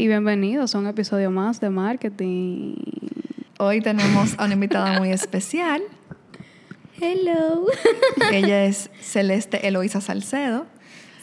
Y bienvenidos a un episodio más de marketing. Hoy tenemos a una invitada muy especial. Hello. Ella es Celeste Eloisa Salcedo.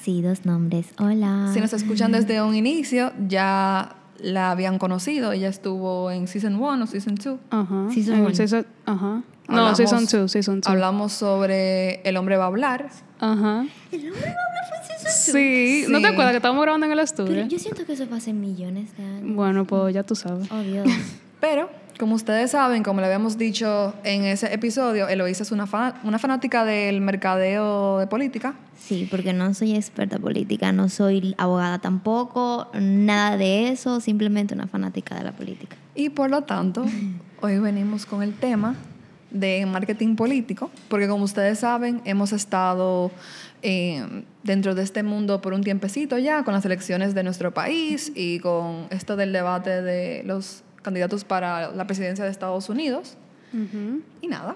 Sí, dos nombres. Hola. Si nos escuchan desde un inicio, ya la habían conocido. Ella estuvo en Season 1 o Season 2. Ajá. Season En one. Ajá. No, Hablamos- season 2, season 2. Hablamos sobre El hombre va a hablar. Ajá. El hombre habla fue season Sí. ¿no Sí. te acuerdas que estábamos grabando en el estudio? Pero yo siento que eso fue hace millones de años. Bueno, pues ya tú sabes. Oh, Dios. Pero, como ustedes saben, como le habíamos dicho en ese episodio, Eloisa es una, fa- una fanática del mercadeo de política. Sí, porque no soy experta política, no soy abogada tampoco, nada de eso, simplemente una fanática de la política. Y por lo tanto, hoy venimos con el tema de marketing político, porque como ustedes saben, hemos estado eh, dentro de este mundo por un tiempecito ya, con las elecciones de nuestro país y con esto del debate de los candidatos para la presidencia de Estados Unidos. Ujú. Y nada,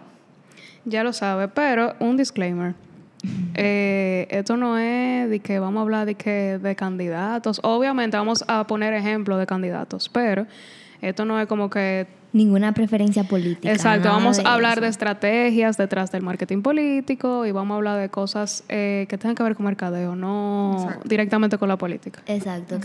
Ya lo sabe, pero un disclaimer. Eh, esto no es de que vamos a hablar de que de candidatos. Obviamente vamos a poner ejemplos de candidatos, pero esto no es como que Ninguna preferencia política. Exacto, vamos a hablar eso. de estrategias detrás del marketing político y vamos a hablar de cosas eh, que tengan que ver con mercadeo, no Exacto. directamente con la política. Exacto.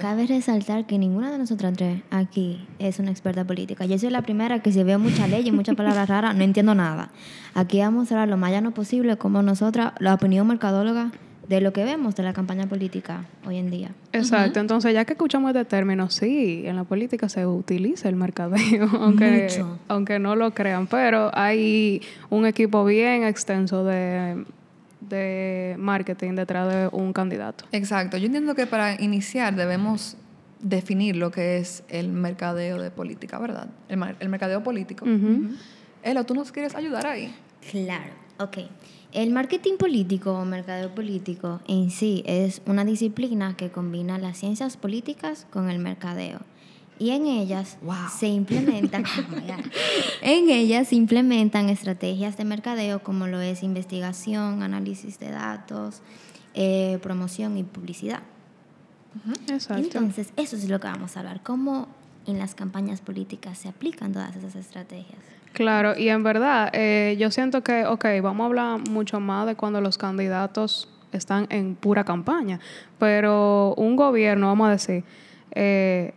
Cabe resaltar que ninguna de nosotras tres aquí es una experta política. Yo soy la primera que si veo mucha ley y muchas palabras raras, no entiendo nada. Aquí vamos a hablar lo más llano posible como nosotras, la opinión mercadóloga de lo que vemos de la campaña política hoy en día. Exacto, entonces ya que escuchamos este término, sí, en la política se utiliza el mercadeo, aunque, Mucho. aunque no lo crean, pero hay un equipo bien extenso de, de marketing detrás de un candidato. exacto. Yo entiendo que para iniciar debemos definir lo que es el mercadeo de política, ¿verdad? El, mar- el mercadeo político. Ujú. Elo, ¿tú nos quieres ayudar ahí? Claro, ok. El marketing político o mercadeo político en sí es una disciplina que combina las ciencias políticas con el mercadeo. Y en ellas Wow. se implementan, en ellas se implementan estrategias de mercadeo como lo es investigación, análisis de datos, eh, promoción y publicidad. Exacto. Entonces, eso es lo que vamos a hablar, cómo en las campañas políticas se aplican todas esas estrategias. Claro, y en verdad, eh, yo siento que, ok, vamos a hablar mucho más de cuando los candidatos están en pura campaña, pero un gobierno, vamos a decir, eh,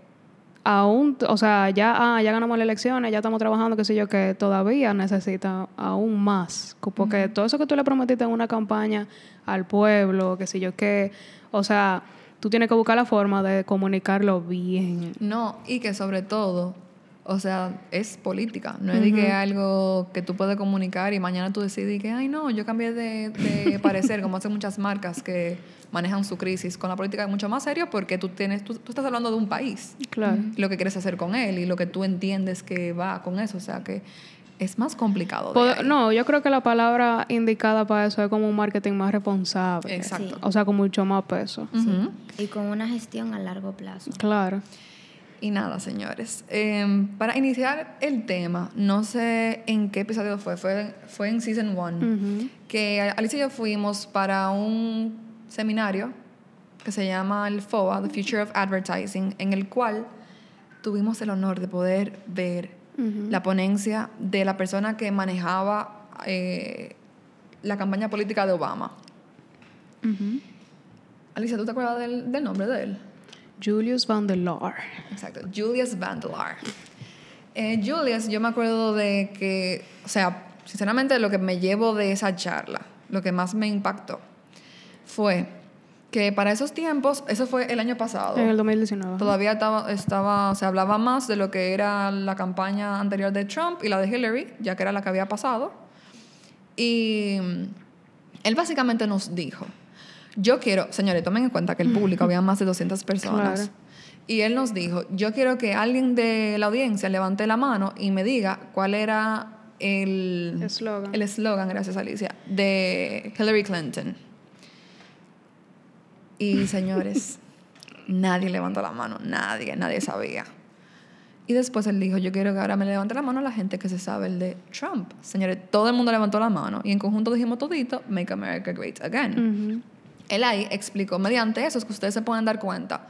aún, o sea, ya, ah, ya ganamos las elecciones, ya estamos trabajando, qué sé yo, que todavía necesita aún más, porque todo eso que tú le prometiste en una campaña al pueblo, qué sé yo, que, o sea, tú tienes que buscar la forma de comunicarlo bien. No, y que sobre todo, o sea, es política, no es de que algo que tú puedes comunicar y mañana tú decides que, ay, no, yo cambié de, de parecer, como hacen muchas marcas que manejan su crisis. Con la política es mucho más serio porque tú, tienes, tú, tú estás hablando de un país, Claro. lo que quieres hacer con él y lo que tú entiendes que va con eso, o sea, que es más complicado. de no, yo creo que la palabra indicada para eso es como un marketing más responsable. Exacto. O sea, con mucho más peso. Y con una gestión a largo plazo. Claro. Y nada, señores. eh, para iniciar el tema, no sé en qué episodio fue, fue, fue en Season 1, Ujú. que Alicia y yo fuimos para un seminario que se llama el FOA, The Future of Advertising, en el cual tuvimos el honor de poder ver la ponencia de la persona que manejaba eh, la campaña política de Obama. Ujú. Alicia, ¿tú te acuerdas del, del nombre de él? Julius Van der Laar. Exacto, Julius Vandelar. Eh, Julius, yo me acuerdo de que, o sea, sinceramente lo que me llevo de esa charla, lo que más me impactó, fue que para esos tiempos, eso fue el año pasado, En el 2019. todavía estaba, estaba, se hablaba más de lo que era la campaña anterior de Trump y la de Hillary, ya que era la que había pasado. Y él básicamente nos dijo, yo quiero, señores, tomen en cuenta que el público había más de 200 personas. Claro. Y él nos dijo, yo quiero que alguien de la audiencia levante la mano y me diga cuál era el Eslogan. el eslogan, gracias Alicia, de Hillary Clinton. Y señores, nadie levantó la mano, nadie, nadie sabía. Y después él dijo, yo quiero que ahora me levante la mano la gente que se sabe el de Trump. Señores, todo el mundo levantó la mano y en conjunto dijimos todito, Make America Great Again. Él ahí explicó, mediante eso es que ustedes se pueden dar cuenta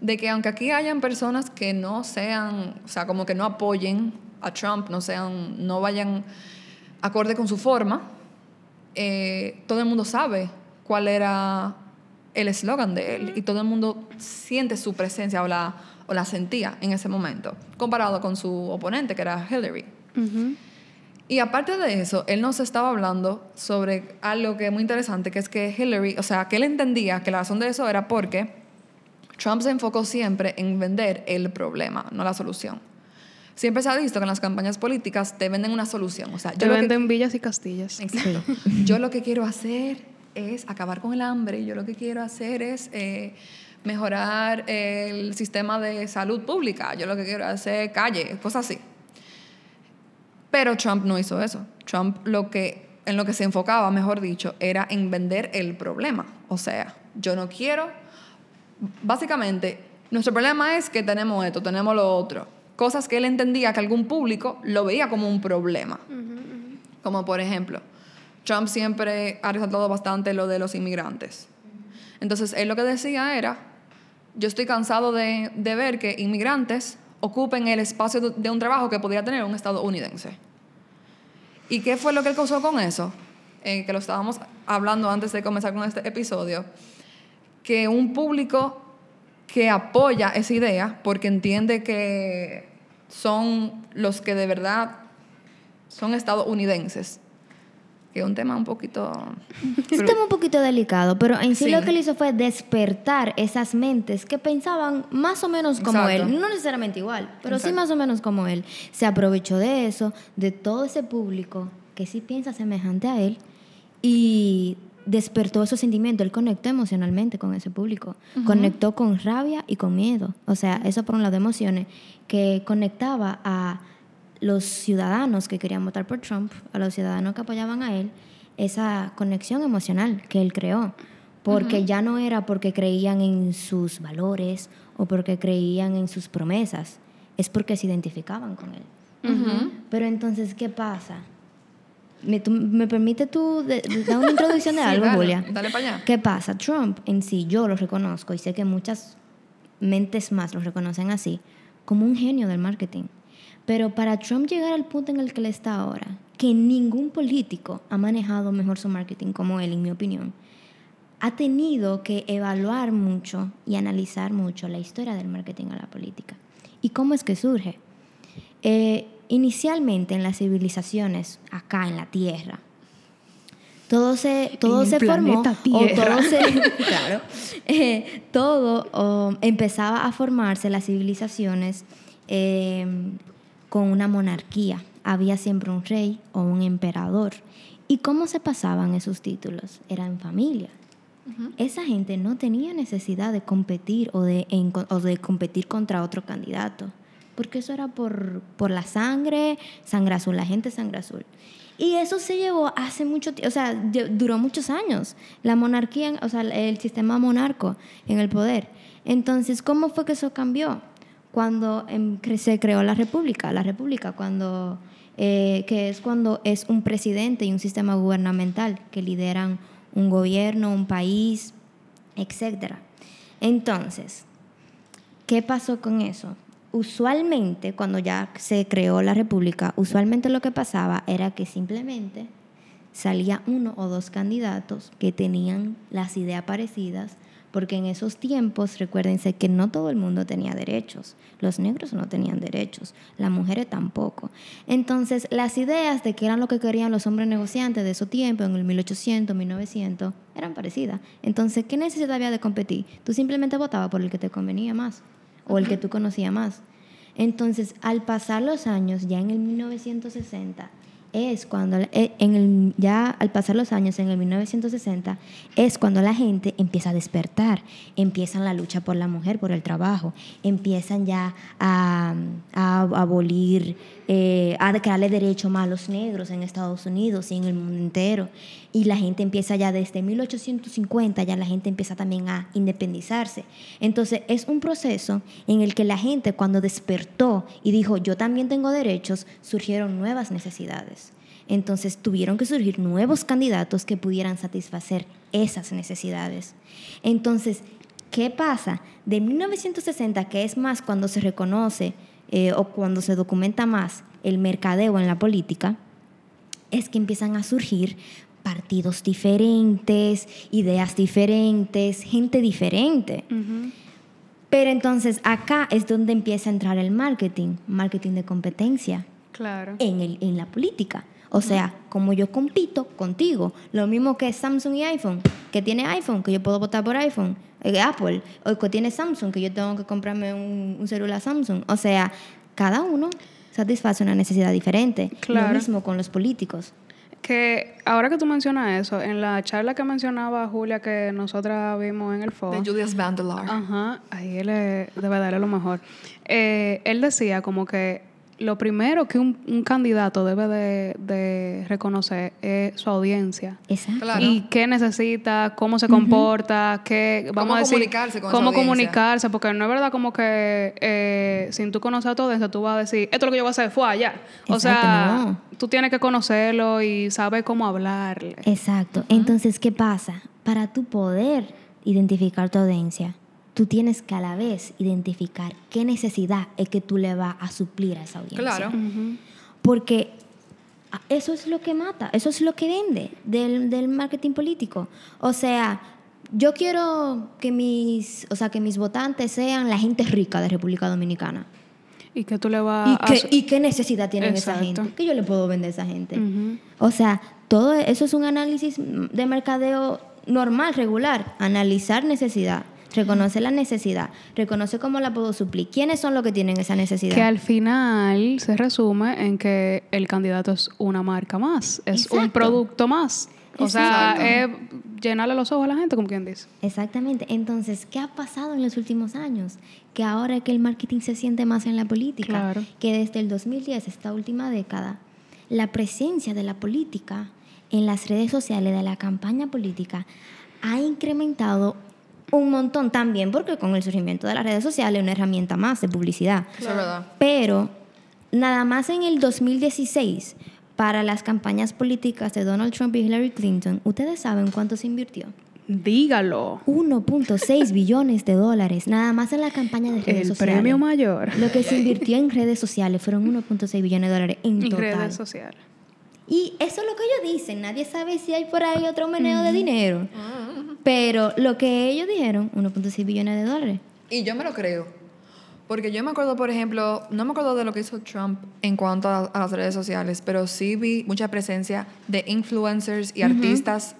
de que aunque aquí hayan personas que no sean, o sea, como que no apoyen a Trump, no sean, no vayan acorde con su forma, eh, todo el mundo sabe cuál era el eslogan de él y todo el mundo siente su presencia o la, o la sentía en ese momento, comparado con su oponente, que era Hillary. Y aparte de eso, él nos estaba hablando sobre algo que es muy interesante, que es que Hillary, o sea, que él entendía que la razón de eso era porque Trump se enfocó siempre en vender el problema, no la solución. Siempre se ha visto que en las campañas políticas te venden una solución. O sea, te venden villas y castillas. Exacto. yo lo que quiero hacer es acabar con el hambre. Yo lo que quiero hacer es eh, mejorar el sistema de salud pública. Yo lo que quiero hacer calle, cosas así. Pero Trump no hizo eso. Trump lo que, en lo que se enfocaba, mejor dicho, era en vender el problema. O sea, yo no quiero... Básicamente, nuestro problema es que tenemos esto, tenemos lo otro. Cosas que él entendía que algún público lo veía como un problema. Como por ejemplo, Trump siempre ha resaltado bastante lo de los inmigrantes. Entonces, él lo que decía era, yo estoy cansado de, de ver que inmigrantes ocupen el espacio de un trabajo que podría tener un estadounidense. ¿Y qué fue lo que él causó con eso? Eh, que lo estábamos hablando antes de comenzar con este episodio, que un público que apoya esa idea porque entiende que son los que de verdad son estadounidenses que es un tema un poquito... Es un tema un poquito delicado, pero en sí, lo que él hizo fue despertar esas mentes que pensaban más o menos como él, no necesariamente igual, pero sí más o menos como él. Se aprovechó de eso, de todo ese público que sí piensa semejante a él y despertó esos sentimientos, él conectó emocionalmente con ese público, conectó con rabia y con miedo, o sea, eso por un lado de emociones, que conectaba a los ciudadanos que querían votar por Trump, a los ciudadanos que apoyaban a él, esa conexión emocional que él creó. Porque ya no era porque creían en sus valores o porque creían en sus promesas, es porque se identificaban con él. Pero entonces, ¿qué pasa? ¿Me, me permite tú dar una introducción de algo, Julia? Dale para allá. ¿Qué pasa? Trump en sí, yo lo reconozco y sé que muchas mentes más lo reconocen así, como un genio del marketing. Pero para Trump llegar al punto en el que él está ahora, que ningún político ha manejado mejor su marketing como él, en mi opinión, ha tenido que evaluar mucho y analizar mucho la historia del marketing a la política. ¿Y cómo es que surge? Eh, inicialmente en las civilizaciones, acá en la Tierra, todo se, todo se formó, o todo se, claro, eh, todo empezaba a formarse las civilizaciones eh, con una monarquía. Había siempre un rey o un emperador. ¿Y cómo se pasaban esos títulos? Era en familia. Esa gente no tenía necesidad de competir o de, de competir contra otro candidato, porque eso era por, por la sangre, sangre azul, la gente sangre azul. Y eso se llevó hace mucho tiempo, o sea, duró muchos años, la monarquía, o sea, el sistema monarco en el poder. Entonces, ¿cómo fue que eso cambió? Cuando em, se creó la República. La República, cuando, eh, que es cuando es un presidente y un sistema gubernamental que lideran un gobierno, un país, etc. Entonces, ¿qué pasó con eso? Usualmente, cuando ya se creó la República, usualmente lo que pasaba era que simplemente salía uno o dos candidatos que tenían las ideas parecidas porque en esos tiempos, recuérdense que no todo el mundo tenía derechos, los negros no tenían derechos, las mujeres tampoco. Entonces, las ideas de qué eran lo que querían los hombres negociantes de esos tiempos, en el 1800, 1900, eran parecidas. Entonces, ¿qué necesidad había de competir? Tú simplemente votabas por el que te convenía más o el que tú conocías más. Entonces, al pasar los años, ya en el 1960, es cuando, eh, en el, ya al pasar los años, en el 1960, es cuando la gente empieza a despertar, empiezan la lucha por la mujer, por el trabajo, empiezan ya a, abolir, eh, a declararle derecho más a los negros en Estados Unidos y en el mundo entero. Y la gente empieza ya desde 1850, ya la gente empieza también a independizarse. Entonces es un proceso en el que la gente cuando despertó y dijo, yo también tengo derechos, surgieron nuevas necesidades. Entonces tuvieron que surgir nuevos candidatos que pudieran satisfacer esas necesidades. Entonces, ¿qué pasa? De 1960, que es más cuando se reconoce eh, o cuando se documenta más el mercadeo en la política, es que empiezan a surgir partidos diferentes, ideas diferentes, gente diferente. Pero entonces acá es donde empieza a entrar el marketing, marketing de competencia Claro. en, el, en la política. O sea, como yo compito contigo, lo mismo que Samsung y iPhone, que tiene iPhone, que yo puedo votar por iPhone, eh, Apple, o que tiene Samsung, que yo tengo que comprarme un, un celular Samsung. O sea, cada uno satisface una necesidad diferente. Claro. Lo mismo con los políticos. Que ahora que tú mencionas eso, en la charla que mencionaba Julia que nosotras vimos en el foro. De Julius Vandelar. Ajá, ahí él debe darle lo mejor. Eh, él decía como que lo primero que un, un candidato debe de, de reconocer es su audiencia. Exacto. Claro. Y qué necesita, cómo se comporta, qué, vamos Cómo a decir, comunicarse con cómo comunicarse, porque no es verdad como que eh, sin tú conocer a tu audiencia, tú vas a decir, esto es lo que yo voy a hacer, fue allá. O Exacto, sea, no. tú tienes que conocerlo y saber cómo hablarle. Exacto. Entonces, ¿qué pasa? Para tú poder identificar tu audiencia, tú tienes que a la vez identificar qué necesidad es que tú le vas a suplir a esa audiencia. Claro. Porque a- eso es lo que mata, eso es lo que vende del, del marketing político. O sea, yo quiero que mis, o sea, que mis votantes sean la gente rica de República Dominicana. Y que tú le vas ¿Y a... qué, ¿Y qué necesidad tienen esa gente? ¿Qué yo le puedo vender a esa gente? O sea, todo eso es un análisis de mercadeo normal, regular. Analizar necesidad, reconocer la necesidad, reconocer cómo la puedo suplir. ¿Quiénes son los que tienen esa necesidad? Que al final se resume en que el candidato es una marca más, es un producto más. O sea, es llenarle los ojos a la gente, como quien dice. Exactamente. Entonces, ¿qué ha pasado en los últimos años? Que ahora que el marketing se siente más en la política, Claro. que desde el 2010, esta última década, la presencia de la política en las redes sociales de la campaña política ha incrementado un montón también porque con el surgimiento de las redes sociales es una herramienta más de publicidad. Verdad. Pero nada más en el 2016, para las campañas políticas de Donald Trump y Hillary Clinton, ¿ustedes saben cuánto se invirtió? Dígalo. 1.6 billones de dólares, nada más en la campaña de redes El sociales. premio mayor. Lo que se invirtió en redes sociales fueron 1.6 billones de dólares en total. redes sociales. Y eso es lo que ellos dicen. Nadie sabe si hay por ahí otro meneo de dinero. Pero lo que ellos dijeron, 1.6 billones de dólares. Y yo me lo creo. Porque yo me acuerdo, por ejemplo, no me acuerdo de lo que hizo Trump en cuanto a, a las redes sociales, pero sí vi mucha presencia de influencers y artistas,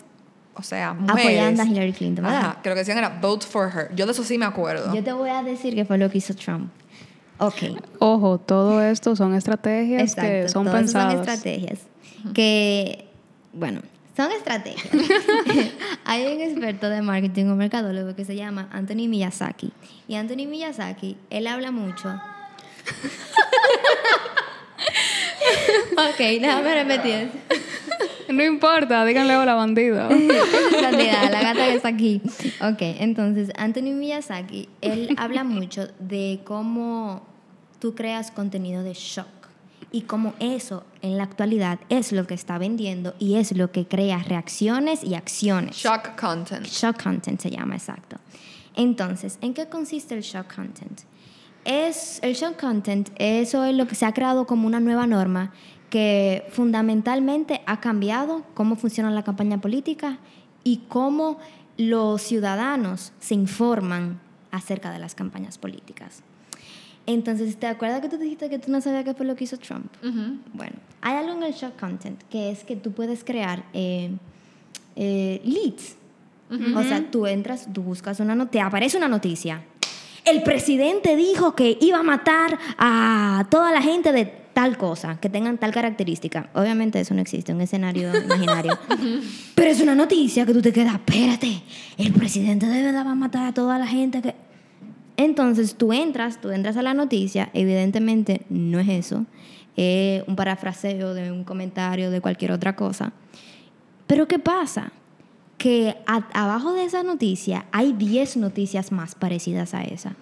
o sea, mujeres. Apoyando a Hillary Clinton, ¿verdad? Ajá, que lo que decían era vote for her. Yo de eso sí me acuerdo. Yo te voy a decir que fue lo que hizo Trump. Ok. Ojo, todo esto son estrategias que Exacto, son todo eso pensadas. Son estrategias que, bueno, son estrategias. Hay un experto de marketing o mercadólogo que se llama Anthony Miyazaki. Y Anthony Miyazaki, él habla mucho. ok, déjame repetir. No importa, díganle hola realidad, la gata que está aquí. Ok, entonces Anthony Miyazaki, él habla mucho de cómo tú creas contenido de shock y cómo eso en la actualidad es lo que está vendiendo y es lo que crea reacciones y acciones. Shock content. Shock content se llama, exacto. Entonces, ¿en qué consiste el shock content? Es, el shock content, eso es lo que se ha creado como una nueva norma que fundamentalmente ha cambiado cómo funciona la campaña política y cómo los ciudadanos se informan acerca de las campañas políticas. Entonces, ¿te acuerdas que tú dijiste que tú no sabías qué fue lo que hizo Trump? Ujú. Bueno, hay algo en el shock content que es que tú puedes crear eh, eh, leads. O sea, tú entras, tú buscas una noticia, aparece una noticia. El presidente dijo que iba a matar a toda la gente de tal cosa, que tengan tal característica. Obviamente eso no existe, un escenario imaginario. Pero es una noticia que tú te quedas, espérate, el presidente de verdad va a matar a toda la gente que... Entonces tú entras, tú entras a la noticia, evidentemente no es eso, es un parafraseo de un comentario de cualquier otra cosa. Pero ¿qué pasa? Que a- abajo de esa noticia hay 10 noticias más parecidas a esa.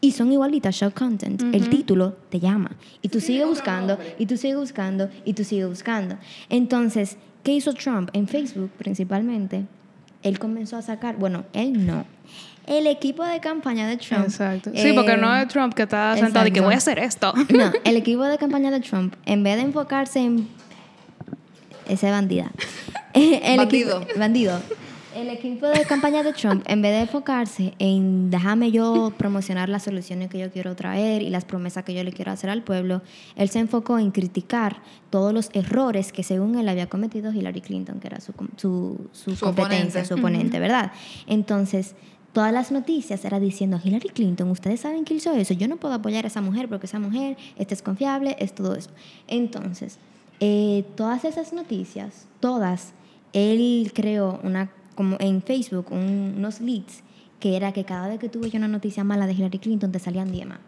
Y son igualitas, shock content. El título te llama. Y tú sigues buscando, y tú sigues buscando, y tú sigues buscando. Entonces, ¿qué hizo Trump? En Facebook, principalmente, él comenzó a sacar, bueno, él no. El equipo de campaña de Trump. Exacto. Sí, porque no es Trump que está sentado y que voy a hacer esto. No, el equipo de campaña de Trump, en vez de enfocarse en ese bandida. el Bandido. Equipo, bandido. El equipo de campaña de Trump, en vez de enfocarse en déjame yo promocionar las soluciones que yo quiero traer y las promesas que yo le quiero hacer al pueblo, él se enfocó en criticar todos los errores que según él había cometido Hillary Clinton, que era su, su Su competencia, oponente. su oponente, ¿verdad? Entonces, todas las noticias era diciendo, Hillary Clinton, ustedes saben que hizo eso, yo no puedo apoyar a esa mujer porque esa mujer esta es confiable, es todo eso. Entonces, eh, todas esas noticias, todas, él creó una, como en Facebook, un- unos leads, que era que cada vez que tuve yo una noticia mala de Hillary Clinton, te salían 10 más.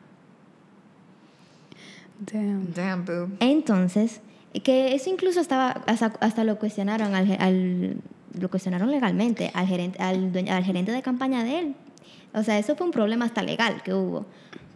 Damn. Damn, boo. Entonces, que eso incluso estaba, hasta, hasta lo cuestionaron al, al- lo cuestionaron legalmente al gerente, al, dueño- al gerente de campaña de él. O sea, eso fue un problema hasta legal que hubo.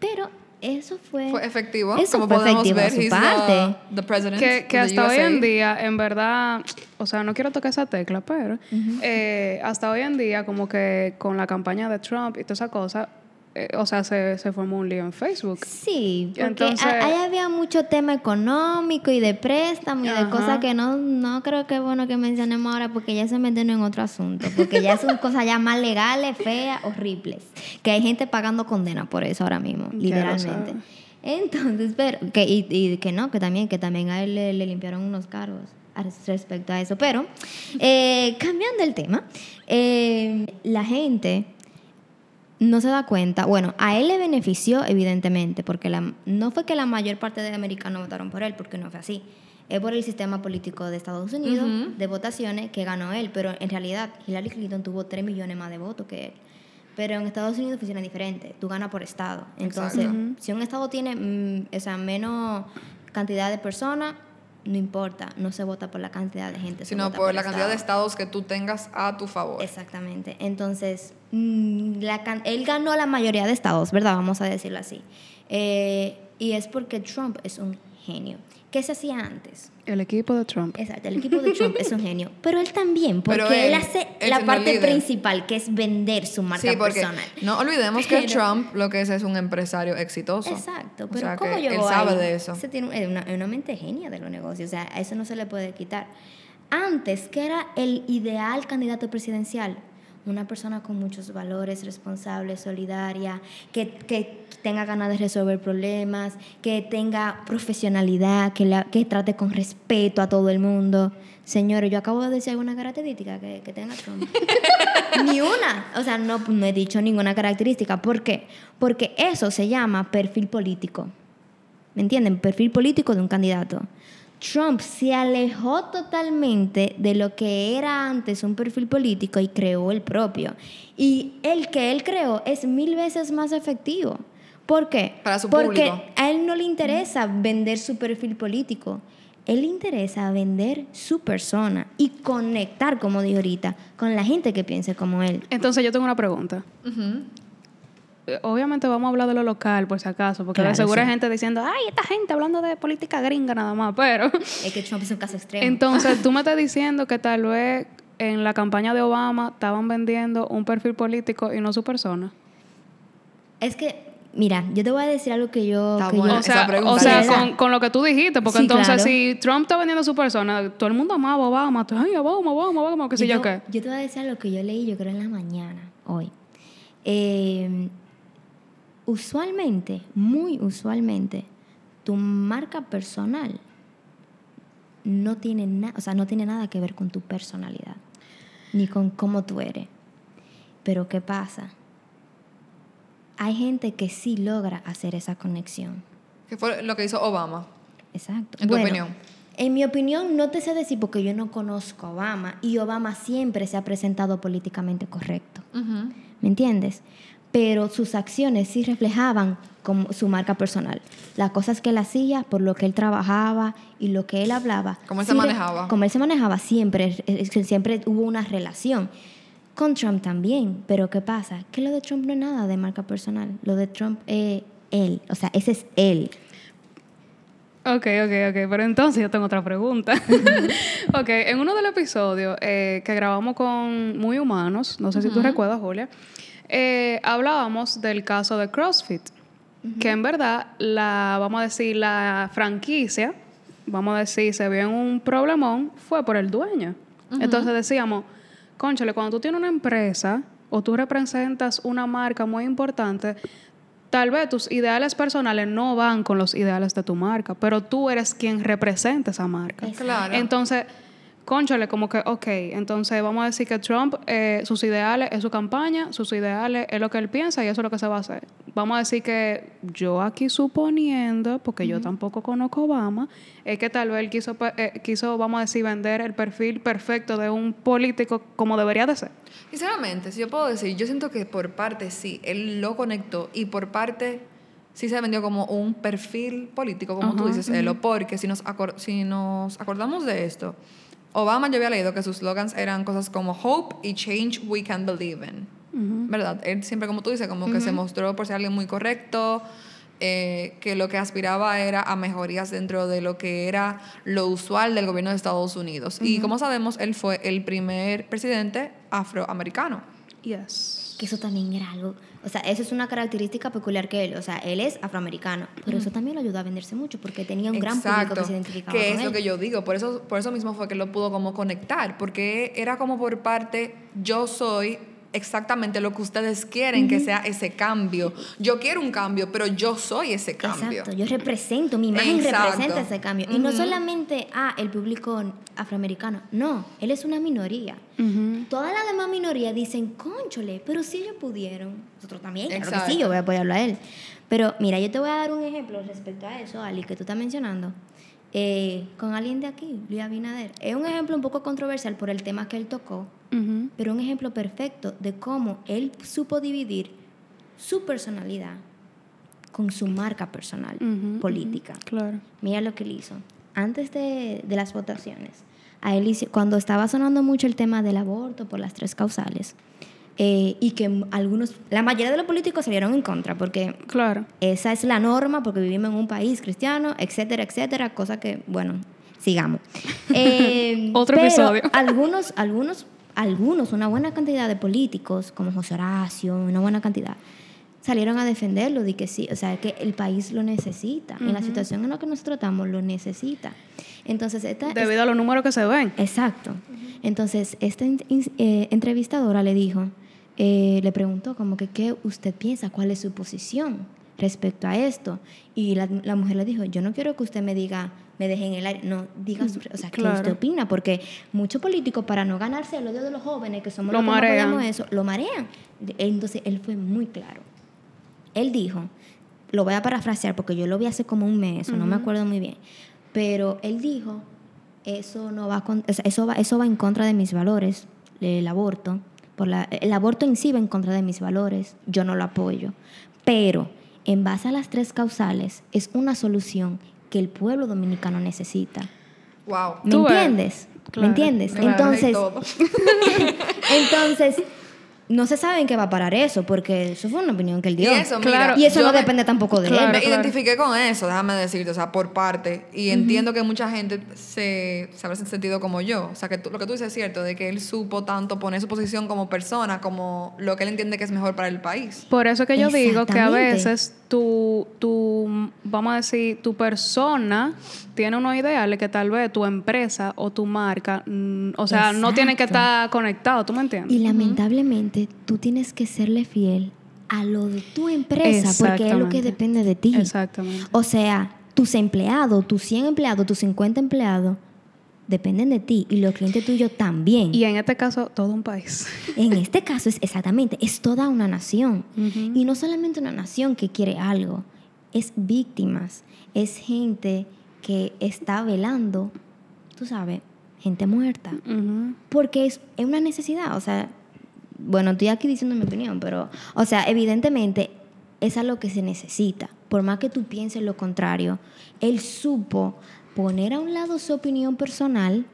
Pero eso fue... Fue efectivo. Eso como fue podemos efectivo ver, su parte. the, the president Que, que hasta hoy USA. en día, en verdad, o sea, no quiero tocar esa tecla, pero eh, hasta hoy en día, como que con la campaña de Trump y toda esa cosa, eh, o sea, se, se formó un lío en Facebook. Sí, porque Entonces- a- ahí había mucho tema económico y de préstamo y de cosas que no, no creo que es bueno que mencionemos ahora porque ya se meten en otro asunto, porque ya son cosas ya más legales, feas, horribles, que hay gente pagando condena por eso ahora mismo, literalmente. Entonces, pero, que, y, y que no, que también, que también a él le, le limpiaron unos cargos respecto a eso. Pero, eh, cambiando el tema, eh, la gente no se da cuenta. Bueno, a él le benefició, evidentemente, porque la- no fue que la mayor parte de americanos votaron por él, porque no fue así. Es por el sistema político de Estados Unidos de votaciones que ganó él, pero en realidad Hillary Clinton tuvo 3 millones más de votos que él. Pero en Estados Unidos funciona diferente, tú ganas por estado. Entonces, si un estado tiene mm, o sea, menos cantidad de personas, no importa, no se vota por la cantidad de gente, Sino por la cantidad de estado. estados que tú tengas a tu favor. Exactamente. Entonces, mm, la can- él ganó la mayoría de estados, ¿verdad? Vamos a decirlo así. Eh, y es porque Trump es un genio. ¿Qué se hacía antes? El equipo de Trump. Exacto, el equipo de Trump es un genio. Pero él también, porque él, él- hace él la parte líder. principal, que es vender su marca Sí, porque personal. no olvidemos que Trump lo que es es un empresario exitoso. Exacto, O pero sea, ¿cómo llegó Él sabe ahí? de eso. Se tiene una mente genia de los negocios, o sea, a eso no se le puede quitar. Antes, que era el ideal candidato presidencial? Una persona con muchos valores, responsable, solidaria, que, que tenga ganas de resolver problemas, que tenga profesionalidad, que, la- que trate con respeto a todo el mundo. Señores, yo acabo de decir alguna característica que, que tenga Trump. Ni una. O sea, no, no he dicho ninguna característica. ¿Por qué? Porque eso se llama perfil político. ¿Me entienden? Perfil político de un candidato. Trump se alejó totalmente de lo que era antes un perfil político y creó el propio. Y el que él creó es mil veces más efectivo. ¿Por qué? Para su Porque público. a él no le interesa vender su perfil político. Él le interesa vender su persona y conectar, como dije ahorita, con la gente que piense como él. Entonces yo tengo una pregunta. Obviamente vamos a hablar de lo local, por si acaso, porque Claro, de seguro hay sí. gente diciendo, ay, esta gente hablando de política gringa nada más, pero... Es que Trump es un caso extremo. Entonces, tú me estás diciendo que tal vez en la campaña de Obama estaban vendiendo un perfil político y no su persona. Es que, mira, yo te voy a decir algo que yo... Está que bueno. yo- O sea, con, con lo que tú dijiste, porque Sí, entonces claro. si Trump está vendiendo su persona, todo el mundo amaba a Obama, tú, ay, Obama, Obama, Obama, qué sé yo te- qué. Yo te voy a decir algo que yo leí, yo creo en la mañana, hoy. Eh, usualmente, muy usualmente, tu marca personal no tiene nada, o sea, no tiene nada que ver con tu personalidad, ni con cómo tú eres. Pero ¿qué pasa? Hay gente que sí logra hacer esa conexión. ¿Qué fue lo que hizo Obama? Exacto. En tu Bueno, opinión. En mi opinión, no te sé decir porque yo no conozco a Obama y Obama siempre se ha presentado políticamente correcto. ¿Me entiendes? Pero sus acciones sí reflejaban como su marca personal. Las cosas que él hacía, por lo que él trabajaba y lo que él hablaba. Cómo él se sí manejaba. Como él se manejaba siempre, siempre hubo una relación. Con Trump también, pero ¿qué pasa? Que lo de Trump no es nada de marca personal. Lo de Trump es él, o sea, ese es él. Ok, ok, ok. Pero entonces yo tengo otra pregunta. ok, en uno de los episodios eh, que grabamos con Muy Humanos, no sé si tú recuerdas, Julia, eh, hablábamos del caso de CrossFit. Que en verdad, la, vamos a decir, la franquicia, vamos a decir, se vio en un problemón, fue por el dueño. Entonces decíamos, conchale, cuando tú tienes una empresa o tú representas una marca muy importante, tal vez tus ideales personales no van con los ideales de tu marca, pero tú eres quien representa esa marca. Claro. Entonces, conchale, como que, ok, entonces vamos a decir que Trump, eh, sus ideales es su campaña, sus ideales es lo que él piensa y eso es lo que se va a hacer. Vamos a decir que yo aquí suponiendo, porque yo tampoco conozco a Obama, es que tal vez él quiso, eh, quiso, vamos a decir, vender el perfil perfecto de un político como debería de ser. Sinceramente, si yo puedo decir, yo siento que por parte sí, él lo conectó y por parte sí se vendió como un perfil político, como tú dices, Elo, porque si nos, acor- si nos acordamos de esto, Obama yo había leído que sus slogans eran cosas como Hope y Change We Can Believe in. ¿Verdad? Él siempre, como tú dices, como que se mostró por ser alguien muy correcto, eh, que lo que aspiraba era a mejorías dentro de lo que era lo usual del gobierno de Estados Unidos. Y como sabemos, él fue el primer presidente afroamericano. Yes. Que eso también era algo. O sea, eso es una característica peculiar que él. O sea, él es afroamericano. Pero eso también lo ayudó a venderse mucho porque tenía un gran público que se identificaba que con es él. lo que yo digo, por eso, por eso mismo fue que lo pudo como conectar, porque era como por parte, yo soy exactamente lo que ustedes quieren que sea ese cambio. Yo quiero un cambio, pero yo soy ese cambio. Exacto, yo represento, mi imagen Exacto. representa ese cambio. Y no solamente, ah, el público afroamericano, no, él es una minoría. Todas las demás minorías dicen, conchole, pero si ellos pudieron, nosotros también, claro que sí, yo voy a apoyarlo a él. Pero mira, yo te voy a dar un ejemplo respecto a eso, Ali, que tú estás mencionando, eh, con alguien de aquí, Luis Abinader. Es un ejemplo un poco controversial por el tema que él tocó, Ujú. pero un ejemplo perfecto de cómo él supo dividir su personalidad con su marca personal Ujú, política. Claro. Mira lo que él hizo. Antes de, de las votaciones, a él hizo- cuando estaba sonando mucho el tema del aborto por las tres causales, eh, y que algunos, la mayoría de los políticos salieron en contra, porque Claro. esa es la norma, porque vivimos en un país cristiano, etcétera, etcétera, cosa que, bueno, sigamos. Eh, Otro pero episodio. Algunos, algunos, algunos, una buena cantidad de políticos, como José Horacio, una buena cantidad, salieron a defenderlo, de que sí, o sea, que el país lo necesita, en la situación en la que nosotros estamos, lo necesita. Entonces, esta, Debido a los números que se ven. Exacto. Entonces, esta eh, entrevistadora le dijo, eh, le preguntó como que qué usted piensa, cuál es su posición respecto a esto. Y la, la mujer le dijo, yo no quiero que usted me diga, me deje en el aire, no, diga su, o sea, qué usted opina, porque muchos políticos para no ganarse el odio de los jóvenes, que somos Lo los que marean. apoyamos eso, lo marean. Entonces, él fue muy claro. Él dijo, lo voy a parafrasear porque yo lo vi hace como un mes, no me acuerdo muy bien, pero él dijo, eso no va con- eso va, eso va en contra de mis valores, el aborto, por la, el aborto en sí va en contra de mis valores, yo no lo apoyo, pero en base a las tres causales es una solución que el pueblo dominicano necesita. Wow. ¿Me Tú ves. entiendes? Claro. ¿Me entiendes? Claro, Entonces, entonces, no se sabe en qué va a parar eso, porque eso fue una opinión que él dio. Y eso, mira, Claro. Y eso no me- depende tampoco de Claro, él. me claro. identifiqué con eso, déjame decirte, o sea, por parte. Y entiendo que mucha gente se, se habrá sentido como yo. O sea, que tú- lo que tú dices es cierto, de que él supo tanto poner su posición como persona, como lo que él entiende que es mejor para el país. Por eso que yo digo que a veces tu, tu, vamos a decir, tu persona tiene unos ideales que tal vez tu empresa o tu marca, mm, o sea, no tienen que estar conectados, ¿tú me entiendes? Y lamentablemente tú tienes que serle fiel a lo de tu empresa, porque es lo que depende de ti. Exactamente. O sea, tus empleados, tus 100 empleados, tus 50 empleados, dependen de ti y los clientes tuyos también. Y en este caso, todo un país. En este caso es exactamente, es toda una nación. Y no solamente una nación que quiere algo, es víctimas, es gente que está velando, tú sabes, gente muerta. Porque es, es una necesidad, o sea, bueno, estoy aquí diciendo mi opinión, pero, o sea, evidentemente es algo que se necesita. Por más que tú pienses lo contrario, él supo poner a un lado su opinión personal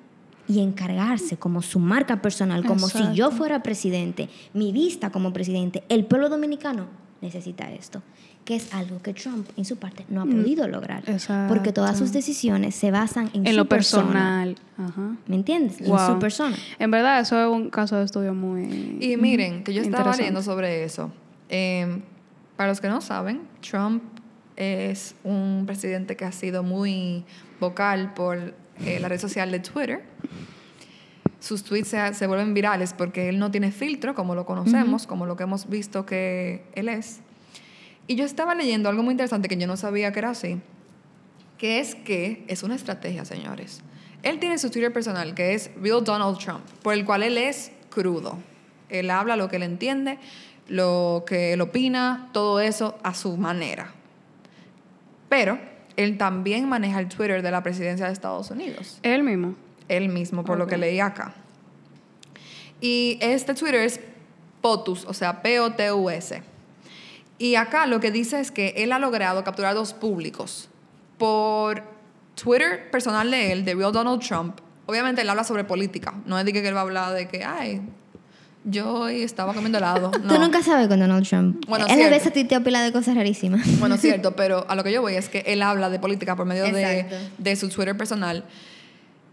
y encargarse como su marca personal, como si yo fuera presidente, mi vista como presidente, el pueblo dominicano necesita esto. Que es algo que Trump en su parte no ha podido lograr. Mm, exacto. Porque todas sus decisiones se basan en, En su lo persona. personal. Ajá. ¿Me entiendes? En Wow. su persona. En verdad, eso es un caso de estudio muy. Y miren, que yo estaba leyendo sobre eso. Eh, para los que no saben, Trump es un presidente que ha sido muy vocal por eh, la red social de Twitter. Sus tweets se, se vuelven virales porque él no tiene filtro, como lo conocemos, como lo que hemos visto que él es. Y yo estaba leyendo algo muy interesante que yo no sabía que era así, que es que es una estrategia, señores. Él tiene su Twitter personal, que es Real Donald Trump, por el cual él es crudo. Él habla lo que él entiende, lo que él opina, todo eso a su manera. Pero él también maneja el Twitter de la presidencia de Estados Unidos. Él mismo. Él mismo, por lo que leí acá. Y este Twitter es POTUS, o sea, P-O-T-U-S. Y acá lo que dice es que él ha logrado capturar dos públicos. Por Twitter personal de él, de Real Donald Trump, obviamente él habla sobre política. No es de que él va a hablar de que, ay, yo hoy estaba comiendo helado. No. Tú nunca sabes con Donald Trump. Bueno, Él a veces tuitea pila de cosas rarísimas. Bueno, cierto, pero a lo que yo voy es que él habla de política por medio de, de su Twitter personal.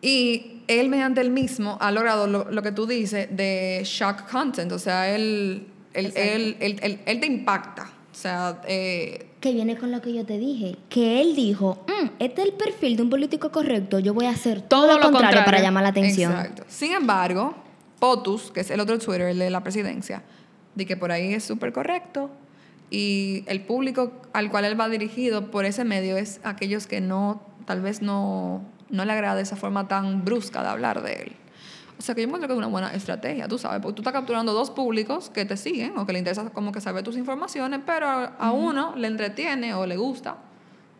Y él, mediante él mismo, ha logrado lo, lo que tú dices de shock content. O sea, él, él, él- él te impacta. O sea, eh, Que viene con lo que yo te dije. Que él dijo, "Mm, este es el perfil de un político correcto, yo voy a hacer todo, Todo lo lo contrario, contrario. para llamar la atención. Exacto. Sin embargo, POTUS, que es el otro Twitter, el de la presidencia, de que por ahí es súper correcto. Y el público al cual él va dirigido por ese medio es aquellos que no, tal vez no, no le agrada esa forma tan brusca de hablar de él. O sea que yo encuentro que es una buena estrategia, tú sabes, porque tú estás capturando dos públicos que te siguen o que le interesa como que saber tus informaciones, pero a uno le entretiene o le gusta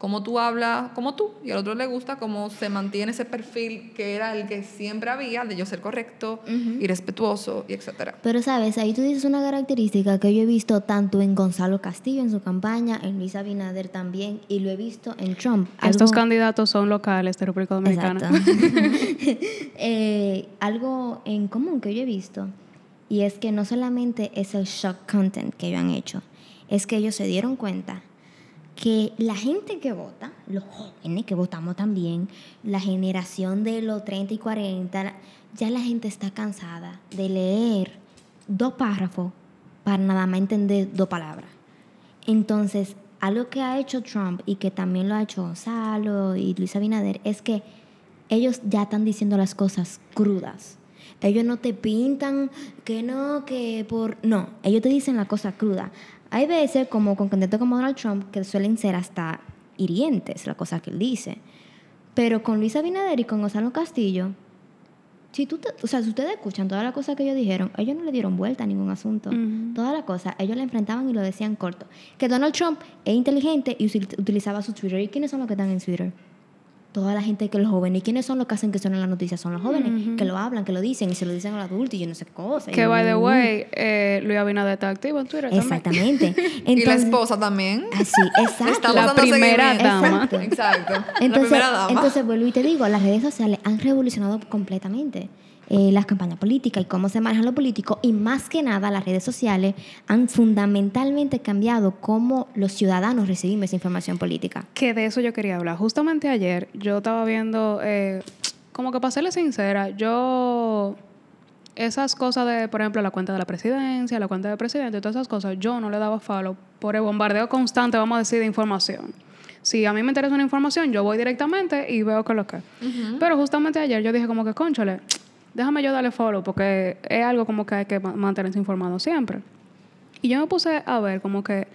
cómo tú hablas como tú y al otro le gusta cómo se mantiene ese perfil que era el que siempre había de yo ser correcto y respetuoso y etcétera. Pero sabes, ahí tú dices una característica que yo he visto tanto en Gonzalo Castillo en su campaña, en Luis Abinader también, y lo he visto en Trump. Estos candidatos son locales de República Dominicana. Exacto. Eh, algo en común que yo he visto, y es que no solamente es el shock content que ellos han hecho, es que ellos se dieron cuenta que la gente que vota, los jóvenes que votamos también, la generación de los 30 y 40, ya la gente está cansada de leer dos párrafos para nada más entender dos palabras. Entonces, algo que ha hecho Trump y que también lo ha hecho Gonzalo y Luis Abinader es que ellos ya están diciendo las cosas crudas. Ellos no te pintan que no, que por... No, ellos te dicen la cosa cruda. Hay veces, como con candidatos como Donald Trump, que suelen ser hasta hirientes las cosas que él dice. Pero con Luis Abinader y con Gonzalo Castillo, si tú te- o sea, si ustedes escuchan todas las cosas que ellos dijeron, ellos no le dieron vuelta a ningún asunto. Ujú. Todas las cosas, ellos la enfrentaban y lo decían corto. Que Donald Trump es inteligente y utilizaba su Twitter. ¿Y quiénes son los que están en Twitter? Toda la gente que los jóvenes. ¿Y quiénes son los que hacen que suenen las noticias? Son los jóvenes, que lo hablan, que lo dicen y se lo dicen a los adultos y yo no sé qué cosa. Que, by the way, eh, Luis Abinader está activo en Twitter también. Exactamente. y la Entonces- esposa también. Así, exacto. La primera dama. Exacto. Exacto. la Entonces, primera dama. entonces vuelvo y te digo, las redes sociales han revolucionado completamente eh, las campañas políticas y cómo se manejan los políticos y más que nada las redes sociales han fundamentalmente cambiado cómo los ciudadanos recibimos esa información política. Que de eso yo quería hablar. Justamente ayer yo estaba viendo, eh, como que para serle sincera, yo esas cosas de, por ejemplo, la cuenta de la presidencia, la cuenta del presidente, todas esas cosas, yo no le daba follow por el bombardeo constante, vamos a decir, de información. Si a mí me interesa una información, yo voy directamente y veo qué es lo que. es. Pero justamente ayer yo dije como que, conchale, déjame yo darle follow porque es algo como que hay que ma- mantenerse informado siempre. Y yo me puse a ver como que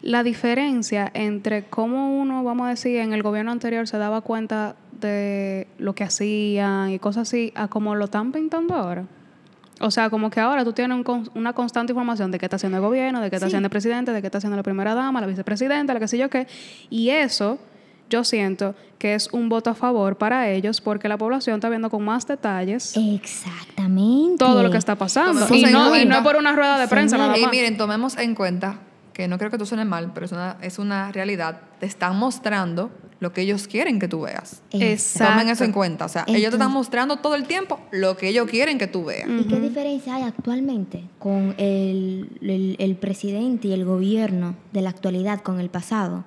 la diferencia entre cómo uno, vamos a decir, en el gobierno anterior se daba cuenta de lo que hacían y cosas así, a cómo lo están pintando ahora. O sea, como que ahora tú tienes un una constante información de qué está haciendo el gobierno, de qué está Sí. haciendo el presidente, de qué está haciendo la primera dama, la vicepresidenta, la que sé yo qué. Y eso yo siento que es un voto a favor para ellos porque la población está viendo con más detalles Exactamente. todo lo que está pasando. Tomemos Y no, y cuenta. no es por una rueda de prensa nada Y miren, tomemos en cuenta que no creo que tú suene mal, pero es una, es una realidad. Te están mostrando lo que ellos quieren que tú veas. Exacto. Tomen eso en cuenta. O sea, ellos te están mostrando todo el tiempo lo que ellos quieren que tú veas. ¿Y qué diferencia hay actualmente con el, el- el presidente y el gobierno de la actualidad con el pasado?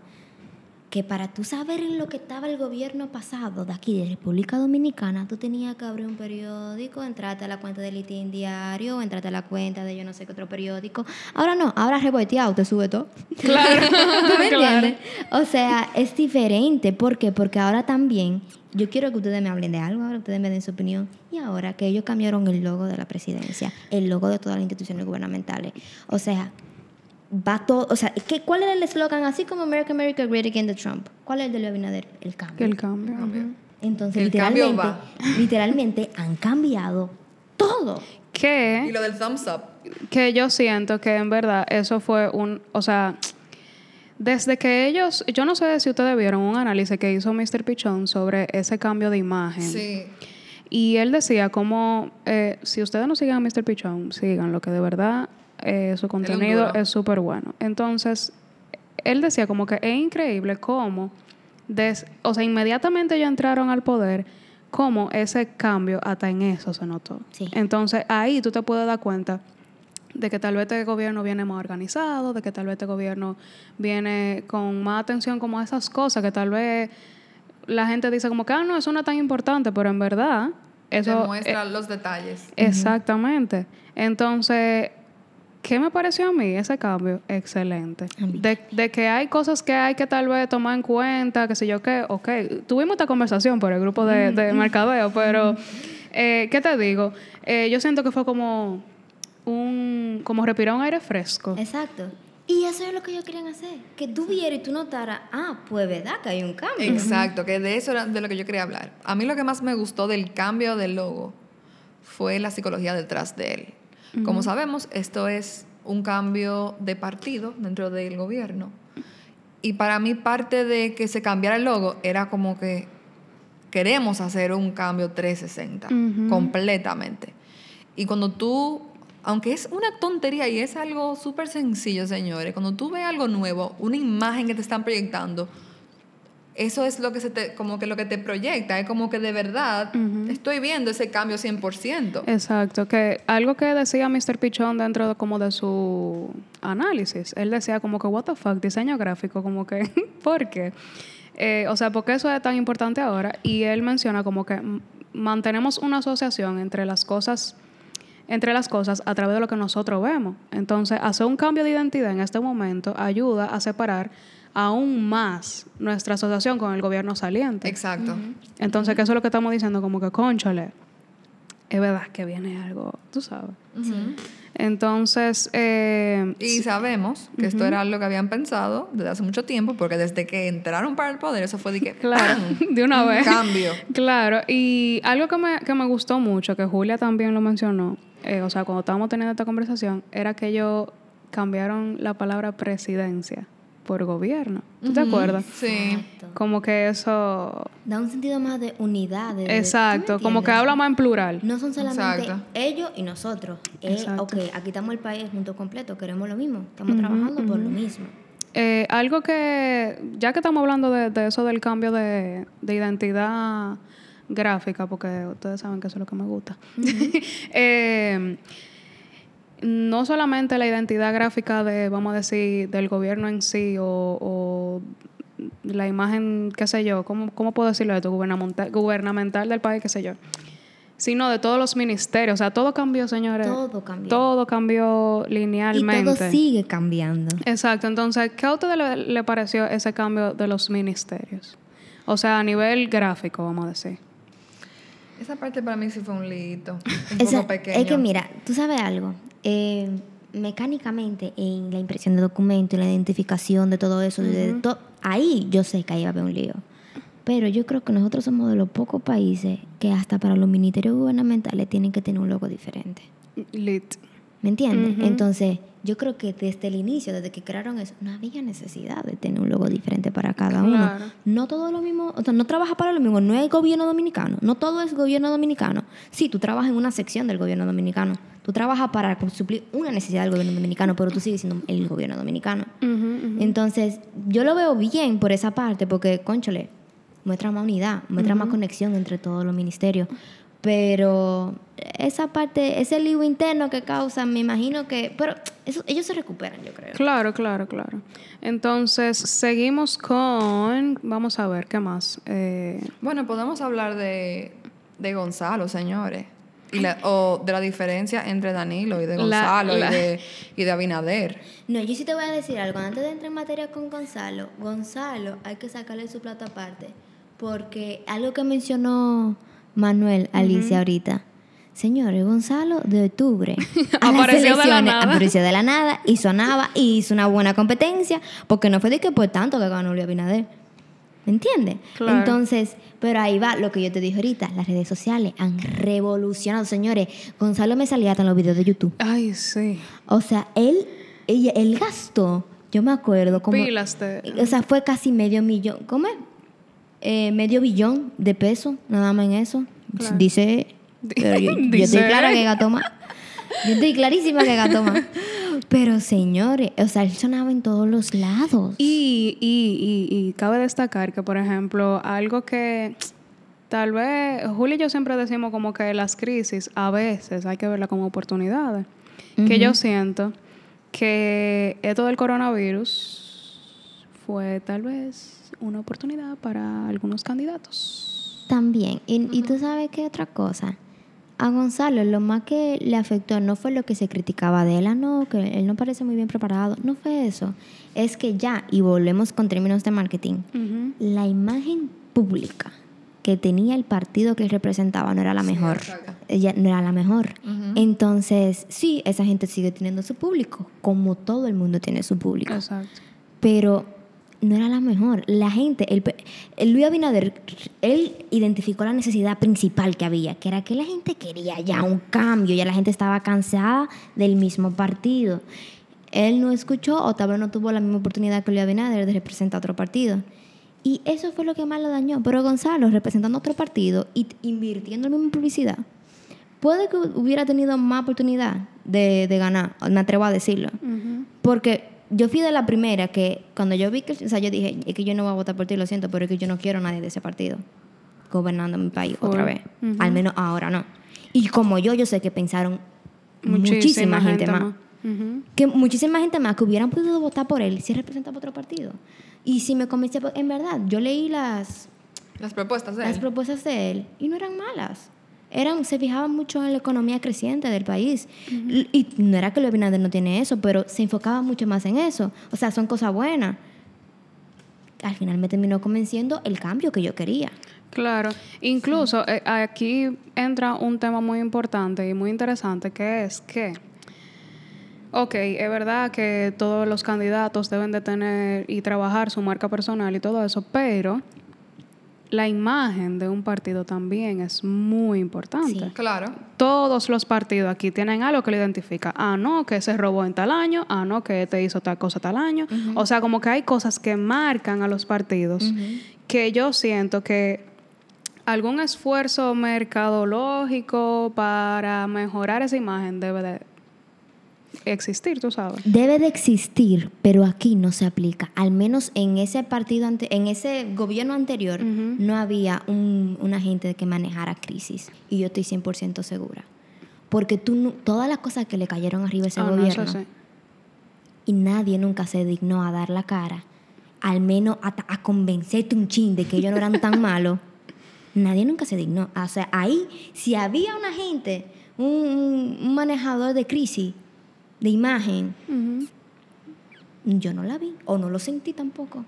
Que para tú saber en lo que estaba el gobierno pasado de aquí, de República Dominicana, tú tenías que abrir un periódico, entrarte a la cuenta del Litín Diario, entrarte a la cuenta de yo no sé qué otro periódico. Ahora no, ahora reboteado, te sube todo. Claro. ¿Tú me Claro. entiendes? O sea, es diferente. ¿Por qué? Porque ahora también, yo quiero que ustedes me hablen de algo, ahora ustedes me den su opinión. Y ahora que ellos cambiaron el logo de la presidencia, el logo de todas las instituciones gubernamentales. O sea, va todo. O sea, ¿qué, ¿cuál era el eslogan? Así como America, America, Great Again de Trump. ¿Cuál es el de Luis Abinader? El cambio. El cambio. Entonces, El cambio literalmente, literalmente han cambiado todo. Y Que, lo del thumbs up. que yo siento que en verdad eso fue un, o sea, desde que ellos, yo no sé si ustedes vieron un análisis que hizo Mr. Pichón sobre ese cambio de imagen. Sí. Y él decía como, eh, si ustedes no siguen a Mr. Pichón, sigan lo que de verdad eh, su contenido es súper bueno. Entonces, él decía como que es increíble cómo, des- o sea, inmediatamente ellos entraron al poder, cómo ese cambio hasta en eso se notó. Sí. Entonces, ahí tú te puedes dar cuenta de que tal vez este gobierno viene más organizado, de que tal vez este gobierno viene con más atención como a esas cosas que tal vez la gente dice como que, ah, no, eso no es tan importante, pero en verdad, eso... Demuestra eh, los detalles. exactamente. Entonces, ¿qué me pareció a mí ese cambio? Excelente. De que hay cosas que hay que tal vez tomar en cuenta, que sé yo qué, ok, tuvimos esta conversación por el grupo de, de mercadeo, pero, eh, ¿qué te digo? Eh, yo siento que fue como un, como respirar un aire fresco. Exacto. Y eso es lo que ellos querían hacer. Que tú vieras y tú notaras, ah, pues verdad que hay un cambio. Exacto, que de eso era de lo que yo quería hablar. A mí lo que más me gustó del cambio del logo fue la psicología detrás de él. Como sabemos, esto es un cambio de partido dentro del gobierno. Y para mí parte de que se cambiara el logo era como que queremos hacer un cambio 360 Ujú. completamente. Y cuando tú, aunque es una tontería y es algo súper sencillo, señores, cuando tú ves algo nuevo, una imagen que te están proyectando, eso es lo que se te, como que lo que te proyecta, es como que de verdad estoy viendo ese cambio 100%. Exacto, que algo que decía Mr. Pichón dentro de, como de su análisis, él decía como que, what the fuck, diseño gráfico, como que, ¿por qué? Eh, o sea, ¿por qué eso es tan importante ahora? Y él menciona como que mantenemos una asociación entre las cosas entre las cosas a través de lo que nosotros vemos. Entonces, hacer un cambio de identidad en este momento ayuda a separar aún más nuestra asociación con el gobierno saliente. Exacto. Entonces, que eso es lo que estamos diciendo, como que, conchale, es verdad que viene algo, tú sabes. Entonces, eh, Y sabemos que esto era algo que habían pensado desde hace mucho tiempo, porque desde que entraron para el poder, eso fue de que, claro, de una Un vez. cambio. Claro, y algo que me, que me gustó mucho, que Julia también lo mencionó, eh, o sea, cuando estábamos teniendo esta conversación, era que ellos cambiaron la palabra presidencia por gobierno. ¿Tú te acuerdas? Sí. Exacto. Como que eso... Da un sentido más de unidad. de- Exacto, ¿tú me como que habla más en plural. No son solamente Exacto. ellos y nosotros. Exacto. ok, aquí estamos el país junto completo, queremos lo mismo, estamos trabajando por lo mismo. Eh, algo que, ya que estamos hablando de, de eso del cambio de, de identidad gráfica, porque ustedes saben que eso es lo que me gusta, Eh, no solamente la identidad gráfica de, vamos a decir, del gobierno en sí o, o la imagen, qué sé yo, ¿cómo, cómo puedo decirlo esto? Gubernamental, gubernamental del país, qué sé yo, sino de todos los ministerios, o sea, todo cambió, señores. Todo cambió. Todo cambió Y linealmente. todo sigue cambiando. Exacto, entonces, ¿qué a ustedes le, le pareció ese cambio de los ministerios? O sea, a nivel gráfico, vamos a decir. Esa parte para mí sí fue un lito, un Esa- poco pequeño. Es que mira, tú sabes algo. Eh, mecánicamente, en la impresión de documentos, en la identificación de todo eso, de to- ahí yo sé que ahí va a haber un lío. Pero yo creo que nosotros somos de los pocos países que hasta para los ministerios gubernamentales tienen que tener un logo diferente. Lit. ¿Me entiendes? Entonces, yo creo que desde el inicio, desde que crearon eso, no había necesidad de tener un logo diferente para cada Claro. uno. No todo lo mismo, o sea, no trabaja para lo mismo, no es gobierno dominicano, no todo es gobierno dominicano. Sí, tú trabajas en una sección del gobierno dominicano, tú trabajas para suplir una necesidad del gobierno dominicano, pero tú sigues siendo el gobierno dominicano. Entonces, yo lo veo bien por esa parte, porque, conchole, muestra más unidad, muestra más conexión entre todos los ministerios. Pero esa parte, ese lío interno que causa, me imagino que... Pero eso, ellos se recuperan, yo creo. Claro, claro, claro. Entonces, seguimos con... Vamos a ver, ¿qué más? Eh, Bueno, podemos hablar de, de Gonzalo, señores. Y la- o de la diferencia entre Danilo y de Gonzalo la- y, de, y de Abinader. No, yo sí te voy a decir algo. Antes de entrar en materia con Gonzalo, Gonzalo hay que sacarle su plata aparte. Porque algo que mencionó Manuel Alicia ahorita. Señores, Gonzalo de octubre a Apareció de la nada. apareció de la nada y sonaba y hizo una buena competencia porque no fue de que por tanto que ganó Luis Abinader. ¿Me entiendes? Claro. Entonces, pero ahí va lo que yo te dije ahorita. Las redes sociales han revolucionado, señores. Gonzalo me salía hasta en los videos de YouTube. ay, sí. O sea, él, ella- él gastó, yo me acuerdo, como... Pilas de... O sea, fue casi medio millón, ¿cómo es? Eh, medio billón de pesos, nada más en eso. Claro. Dice, pero yo, estoy clara que gastó más. Yo estoy clarísima que gastó más. Pero señores, o sea, él sonaba en todos los lados. Y, y, y, y cabe destacar que, por ejemplo, algo que tal vez Julio y yo siempre decimos como que las crisis a veces hay que verla como oportunidades. Que yo siento que esto del coronavirus fue tal vez una oportunidad para algunos candidatos. También. Y, y tú sabes qué otra cosa. A Gonzalo lo más que le afectó no fue lo que se criticaba de él, ah, no, que él no parece muy bien preparado. No fue eso. Es que ya, y volvemos con términos de marketing, la imagen pública que tenía el partido que él representaba no era la mejor. Ella no era la mejor. Entonces, sí, esa gente sigue teniendo su público, como todo el mundo tiene su público Exacto. pero no era la mejor. La gente, el, el Luis Abinader, él identificó la necesidad principal que había, que era que la gente quería ya un cambio, ya la gente estaba cansada del mismo partido. Él no escuchó o tal vez no tuvo la misma oportunidad que Luis Abinader de representar otro partido. Y eso fue lo que más lo dañó. Pero Gonzalo, representando otro partido y invirtiendo en la misma publicidad, puede que hubiera tenido más oportunidad de, de ganar, me atrevo a decirlo. Porque yo fui de la primera que cuando yo vi que, o sea, yo dije, es que yo no voy a votar por ti, lo siento, pero es que yo no quiero a nadie de ese partido gobernando mi país otra vez. Al menos ahora no. Y como yo, yo sé que pensaron muchísima, gente, más. Que muchísima gente más que hubieran podido votar por él si representaba otro partido. Y si me convencía, en verdad, yo leí las, Las propuestas de las él. propuestas de él y no eran malas. Eran, se fijaban mucho en la economía creciente del país. Y- Y no era que Luis Abinader no tiene eso, pero se enfocaba mucho más en eso. O sea, son cosas buenas. Al final me terminó convenciendo el cambio que yo quería. Claro, incluso eh, aquí entra un tema muy importante y muy interesante que es que, ok, es verdad que todos los candidatos deben de tener y trabajar su marca personal y todo eso, pero la imagen de un partido también es muy importante. Sí. Claro. Todos los partidos aquí tienen algo que lo identifica. Ah, no, que se robó en tal año. Ah, no, que te hizo tal cosa tal año. O sea, como que hay cosas que marcan a los partidos que yo siento que algún esfuerzo mercadológico para mejorar esa imagen debe de existir, tú sabes. Debe de existir, pero aquí no se aplica. Al menos en ese partido, ante- en ese gobierno anterior, no había un, una gente que manejara crisis. Y yo estoy 100% segura. Porque tú, todas las cosas que le cayeron arriba a ese Ah, no, gobierno, sí. y nadie nunca se dignó a dar la cara, al menos a, a convencerte un chin de que ellos no eran tan malos, nadie nunca se dignó. O sea, ahí, si había una gente, un, un- un manejador de crisis, de imagen, yo no la vi o no lo sentí tampoco.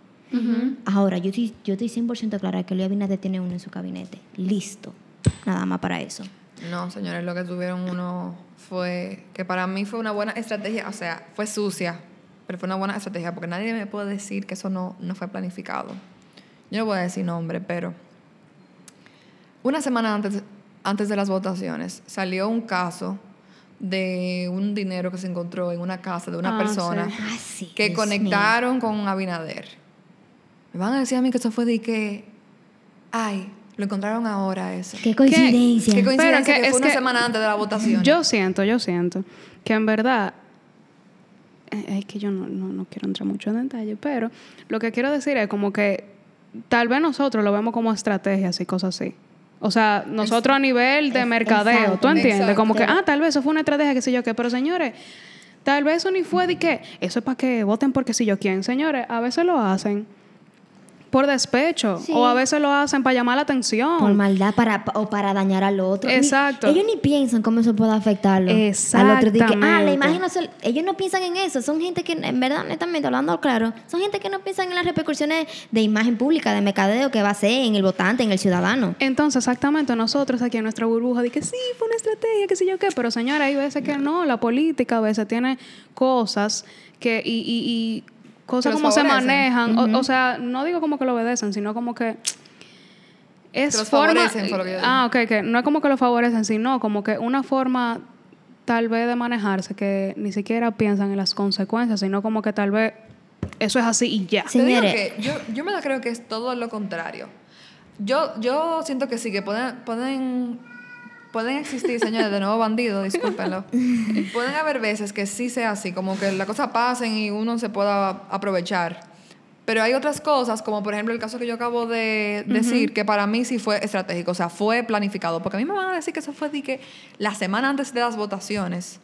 Ahora, yo estoy, yo estoy 100% clara que Luis Abinader tiene uno en su gabinete. Listo. Nada más para eso. No, señores, lo que tuvieron uno fue que para mí fue una buena estrategia, o sea, fue sucia, pero fue una buena estrategia porque nadie me puede decir que eso no, no fue planificado. Yo no voy a decir nombre, pero una semana antes, antes de las votaciones salió un caso de un dinero que se encontró en una casa de una Ah, persona sí. Ah, sí. que Dios conectaron con Abinader. Me van a decir a mí que eso fue de que, ay, lo encontraron ahora eso. mío. Qué coincidencia. Qué coincidencia Pero que que, es fue una que semana antes de la votación. Yo siento, yo siento que en verdad, eh, es que yo no, no, no quiero entrar mucho en detalle, pero lo que quiero decir es como que tal vez nosotros lo vemos como estrategias y cosas así. O sea, nosotros a nivel de mercadeo, exacto, ¿tú entiendes? exacto. Como que, ah, tal vez eso fue una estrategia, qué sé yo qué, pero señores, tal vez eso ni fue de que, eso es para que voten porque si yo quién. Señores, a veces lo hacen por despecho Sí. o a veces lo hacen para llamar la atención. Por maldad para, o para dañar al otro. Ni- Exacto. ellos ni piensan cómo eso puede afectarlo. Al otro. Que, ah, la imagen no se- Ellos no piensan en eso. Son gente que, en verdad, honestamente, hablando claro, son gente que no piensan en las repercusiones de imagen pública, de mercadeo que va a ser en el votante, en el ciudadano. Entonces, exactamente, nosotros aquí en nuestra burbuja, de que sí, fue una estrategia, qué sé yo qué, pero señora, hay veces que no, la política a veces tiene cosas que, y, y, y cosas como se manejan, o, o sea, no digo como que lo obedecen, sino como que es Que los forma... favorecen, fue lo que ah, ok, que no es como que lo favorecen, sino como que una forma tal vez de manejarse que ni siquiera piensan en las consecuencias, sino como que tal vez eso es así y ya. Sí. Te digo Señores. que yo, yo me la creo que es todo lo contrario. Yo, yo siento que sí, que pueden, pueden, pueden existir, señores, de nuevo bandidos, discúlpenlo. pueden haber veces que sí sea así, como que la cosa pasen y uno se pueda aprovechar. Pero hay otras cosas, como por ejemplo el caso que yo acabo de decir, que para mí sí fue estratégico, o sea, fue planificado. Porque a mí me van a decir que eso fue de que la semana antes de las votaciones,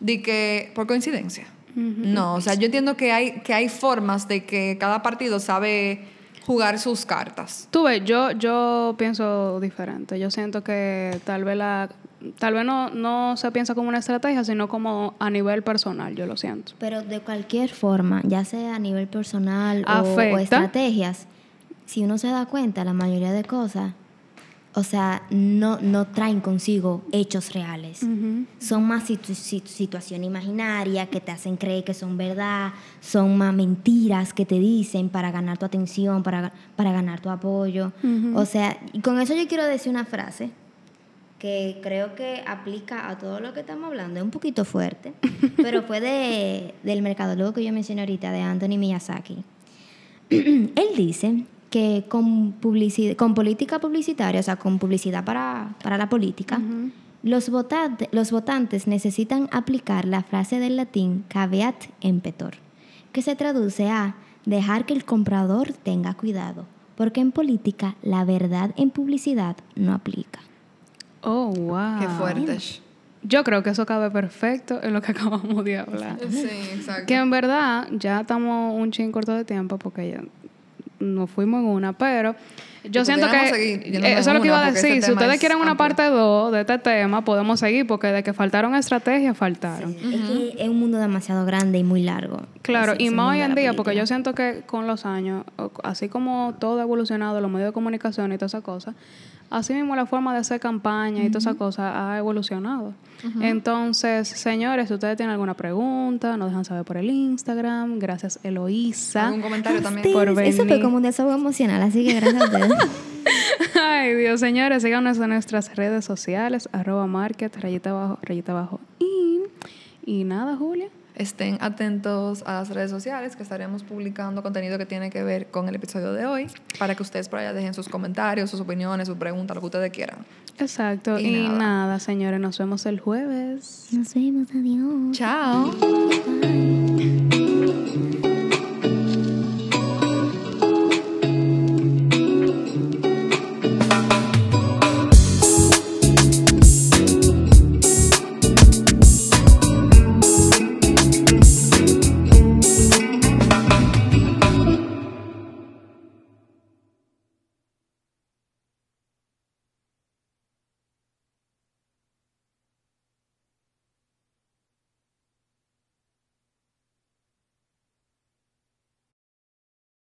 de que por coincidencia. No, o sea, yo entiendo que hay, que hay formas de que cada partido sabe jugar sus cartas. Tú ves, yo, yo pienso diferente. Yo siento que tal vez la tal vez no, no se piensa como una estrategia, sino como a nivel personal, yo lo siento. Pero de cualquier forma, ya sea a nivel personal o- o, estrategias, si uno se da cuenta, la mayoría de cosas, o sea, no, no traen consigo hechos reales. Son más situ- situ- situaciones imaginarias que te hacen creer que son verdad, son más mentiras que te dicen para ganar tu atención, para, para ganar tu apoyo. O sea, y con eso yo quiero decir una frase que creo que aplica a todo lo que estamos hablando. Es un poquito fuerte, pero fue de, del mercadólogo que yo mencioné ahorita, de Anthony Miyazaki. Él dice que con, publici- con política publicitaria, o sea, con publicidad para, para la política, los, votante- los votantes necesitan aplicar la frase del latín caveat emptor, que se traduce a dejar que el comprador tenga cuidado, porque en política la verdad en publicidad no aplica. Oh, wow. Qué fuerte. Yo creo que eso cabe perfecto en lo que acabamos de hablar. Sí, exacto. Que en verdad ya estamos un chin corto de tiempo porque ya nos fuimos en una, pero yo Y siento que seguir eh, eso es lo que iba una, a decir. este Si ustedes es quieren una amplio. parte 2 de este tema, podemos seguir porque de que faltaron estrategias, faltaron. Es que es un mundo demasiado grande y muy largo. Claro, y más hoy en día, porque yo siento que con los años, así como todo ha evolucionado, los medios de comunicación y todas esas cosas, así mismo la forma de hacer campaña y todas esas cosas ha evolucionado. Entonces, señores, si ustedes tienen alguna pregunta, nos dejan saber por el Instagram. Gracias, Eloísa. ¿Algún comentario también? Por Eso fue venir. como un desahogo emocional, así que gracias a ustedes. Ay, Dios, señores, síganos en nuestras redes sociales, arroba market, rayita abajo, rayita abajo, y, y nada, Julia. Estén atentos a las redes sociales que estaremos publicando contenido que tiene que ver con el episodio de hoy para que ustedes por allá dejen sus comentarios, sus opiniones, sus preguntas, lo que ustedes quieran. Exacto, Y y, nada. nada, señores, nos vemos el jueves. Nos vemos, adiós. Chao. Bye.